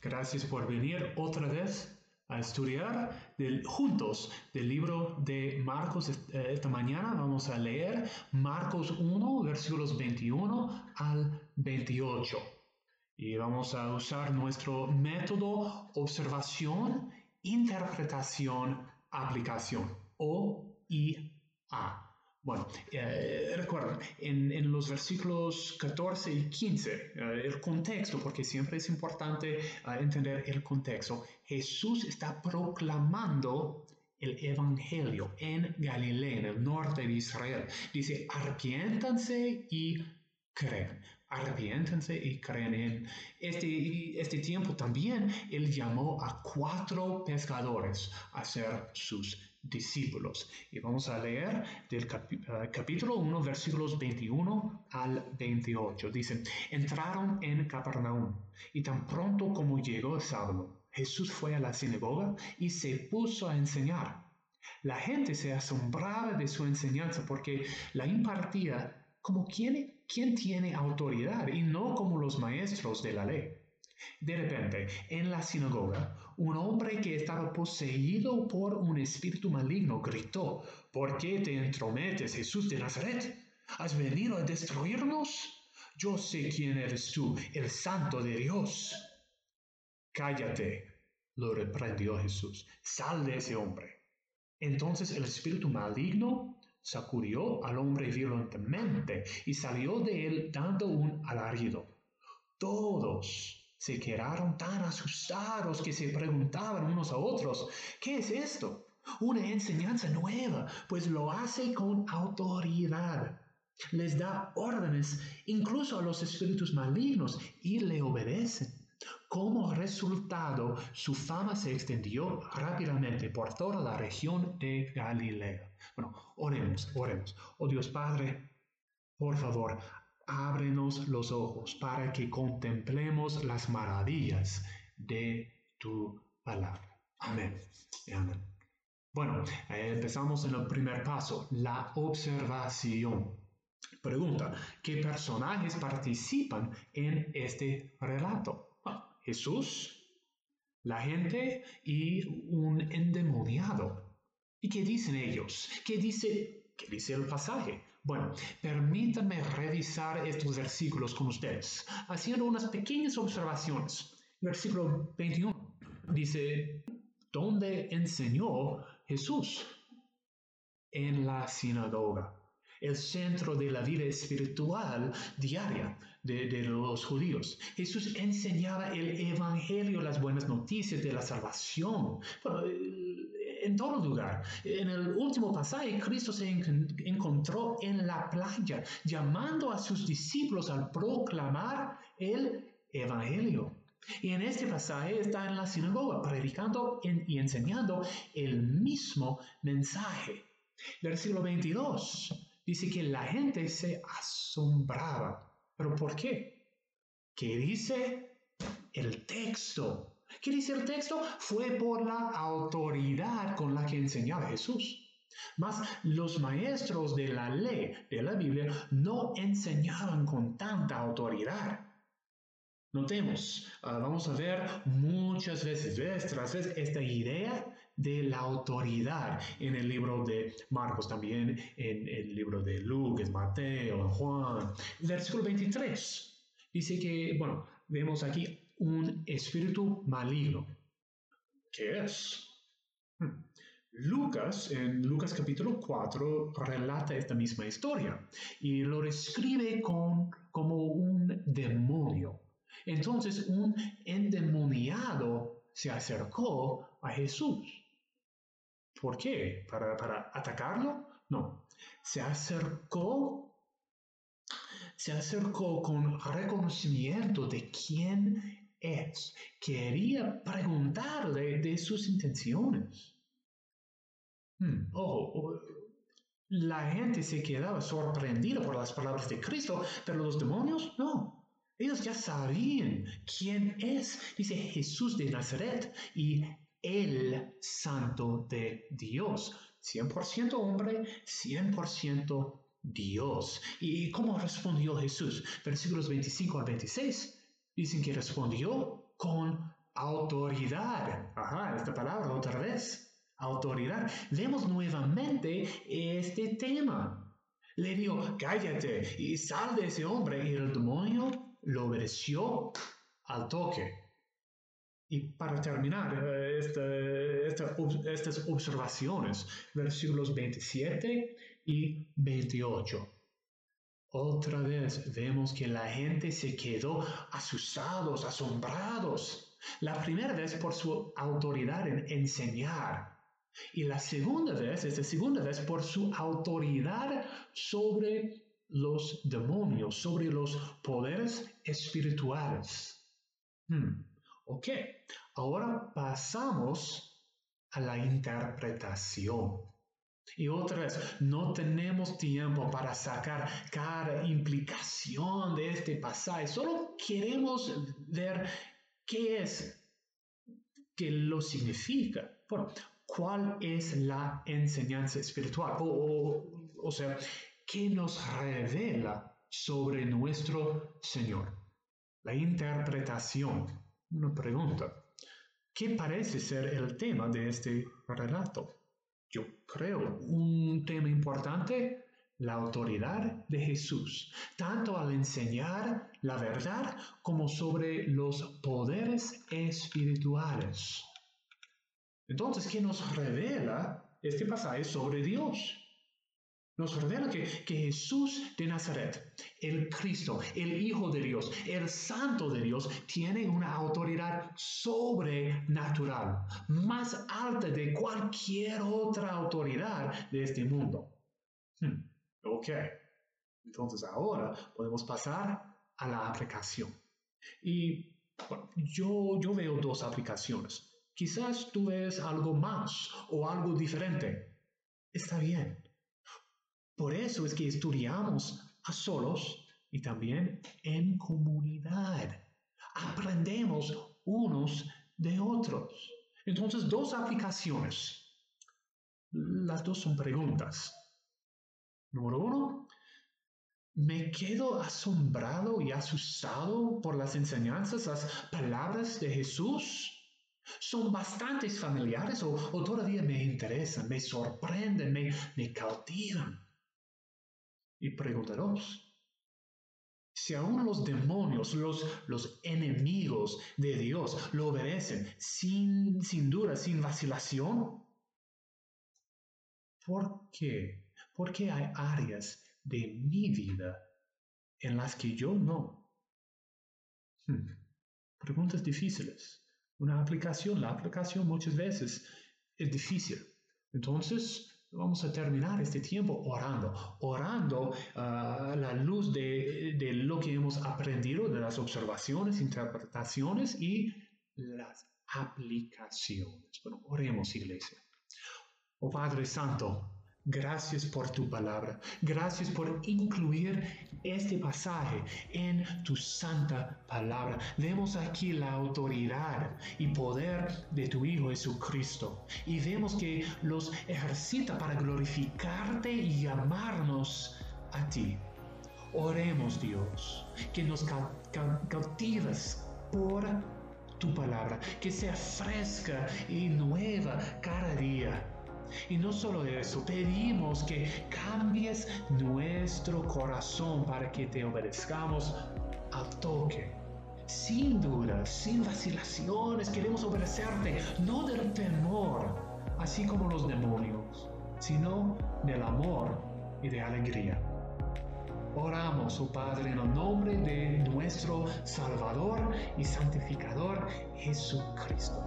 Gracias por venir otra vez a estudiar juntos del libro de Marcos. Eh, esta mañana vamos a leer Marcos 1, versículos 21 al 28. Y vamos a usar nuestro método observación, interpretación, aplicación, O y A. Bueno, eh, recuerden, en, los versículos 14 y 15, eh, el contexto, porque siempre es importante eh, entender el contexto, Jesús está proclamando el Evangelio en Galilea, en el norte de Israel. Dice, arrepiéntanse y creen. Arrepiéntanse y creen en este, este tiempo también. Él llamó a cuatro pescadores a ser sus discípulos. Y vamos a leer del eh, capítulo 1, versículos 21 al 28. Dicen, entraron en Capernaum y tan pronto como llegó el sábado, Jesús fue a la sinagoga y se puso a enseñar. La gente se asombraba de su enseñanza porque la impartía como quien, quien tiene autoridad y no como los maestros de la ley. De repente, en la sinagoga, un hombre que estaba poseído por un espíritu maligno gritó, ¿por qué te entrometes, Jesús de Nazaret? ¿Has venido a destruirnos? Yo sé quién eres tú, el santo de Dios. Cállate, lo reprendió Jesús, sal de ese hombre. Entonces el espíritu maligno sacudió al hombre violentamente y salió de él dando un alarido. Todos se quedaron tan asustados que se preguntaban unos a otros, ¿qué es esto? Una enseñanza nueva, pues lo hace con autoridad. Les da órdenes incluso a los espíritus malignos y le obedecen. Como resultado, su fama se extendió rápidamente por toda la región de Galilea. Bueno, oremos, oremos. Oh Dios Padre, por favor, ábrenos los ojos para que contemplemos las maravillas de tu palabra. Amén. Bueno, eh, empezamos en el primer paso, la observación. Pregunta, ¿qué personajes participan en este relato? Ah, Jesús, la gente y un endemoniado. ¿Y qué dicen ellos? ¿Qué dice, qué dice el pasaje? Bueno, permítanme revisar estos versículos con ustedes, haciendo unas pequeñas observaciones. Versículo 21 dice, ¿dónde enseñó Jesús? En la sinagoga, el centro de la vida espiritual diaria de, de, los judíos. Jesús enseñaba el Evangelio, las buenas noticias de la salvación. En todo lugar. En el último pasaje, Cristo se encontró en la playa, llamando a sus discípulos al proclamar el Evangelio. Y en este pasaje está en la sinagoga, predicando y enseñando el mismo mensaje. Versículo 22 dice que la gente se asombraba. ¿Pero por qué? ¿Qué dice el texto? ¿Qué dice el texto? Fue por la autoridad con la que enseñaba Jesús. Mas los maestros de la ley de la Biblia no enseñaban con tanta autoridad. Notemos, ah, vamos a ver muchas veces, vez tras vez, esta idea de la autoridad en el libro de Marcos, también en el libro de Lucas, Mateo, Juan. Versículo 23 dice que, bueno, vemos aquí un espíritu maligno. ¿Qué es? Hmm. Lucas, en Lucas capítulo 4, relata esta misma historia y lo describe con, como un demonio. Entonces un endemoniado se acercó a Jesús. ¿Por qué? ¿Para, para atacarlo? No. Se acercó, se acercó con reconocimiento de quién quería preguntarle de sus intenciones. Hmm, ojo, la gente se quedaba sorprendida por las palabras de Cristo, pero los demonios no. Ellos ya sabían quién es, dice Jesús de Nazaret y el santo de Dios. 100% hombre, 100% Dios. ¿Y cómo respondió Jesús? Versículos 25 al 26 Dicen que respondió con autoridad. Ajá, esta palabra otra vez. Autoridad. Vemos nuevamente este tema. Le dijo, cállate y sal de ese hombre. Y el demonio lo obedeció al toque. Y para terminar eh, estas observaciones, versículos 27 y 28. Otra vez vemos que la gente se quedó asustados, asombrados. La primera vez por su autoridad en enseñar. Y la segunda vez, esta segunda vez, por su autoridad sobre los demonios, sobre los poderes espirituales. Hmm. Ok, ahora pasamos a la interpretación. Y otra vez, no tenemos tiempo para sacar cada implicación de este pasaje, solo queremos ver qué es, qué lo significa. ¿Cuál es la enseñanza espiritual? O, o sea, ¿qué nos revela sobre nuestro Señor? La interpretación una pregunta. ¿Qué parece ser el tema de este relato? Yo creo un tema importante, la autoridad de Jesús, tanto al enseñar la verdad como sobre los poderes espirituales. Entonces, ¿qué nos revela este pasaje sobre Dios? Nos revela que, Jesús de Nazaret, el Cristo, el Hijo de Dios, el Santo de Dios, tiene una autoridad sobrenatural, más alta de cualquier otra autoridad de este mundo. Hmm, ok, entonces ahora podemos pasar a la aplicación. Y yo, yo veo dos aplicaciones. Quizás tú ves algo más o algo diferente. Está bien. Por eso es que estudiamos a solos y también en comunidad. Aprendemos unos de otros. Entonces, dos aplicaciones. Las dos son preguntas. Número uno, me quedo asombrado y asustado por las enseñanzas, las palabras de Jesús. Son bastante familiares o, todavía me interesan, me sorprenden, me, me cautivan y preguntaros, si aún los demonios, los, los enemigos de Dios, lo obedecen sin, sin duda, sin vacilación, ¿por qué? ¿Por qué hay áreas de mi vida en las que yo no? Hmm. Preguntas difíciles. Una aplicación, la aplicación muchas veces es difícil. Entonces, Vamos a terminar este tiempo orando, orando a ah, la luz de, de, lo que hemos aprendido, de las observaciones, interpretaciones y las aplicaciones. Bueno, oremos iglesia. Oh Padre Santo, Gracias por tu palabra. Gracias por incluir este pasaje en tu santa palabra. Vemos aquí la autoridad y poder de tu Hijo Jesucristo. Y vemos que los ejercita para glorificarte y amarnos a ti. Oremos Dios, que nos cautives por tu palabra, que sea fresca y nueva cada día y no solo eso, pedimos que cambies nuestro corazón para que te obedezcamos al toque. Sin duda, sin vacilaciones, queremos obedecerte, no del temor, así como los demonios, sino del amor y de alegría. Oramos, oh Padre, en el nombre de nuestro Salvador y Santificador Jesucristo.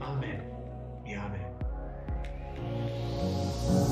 Amén y amén. Bye.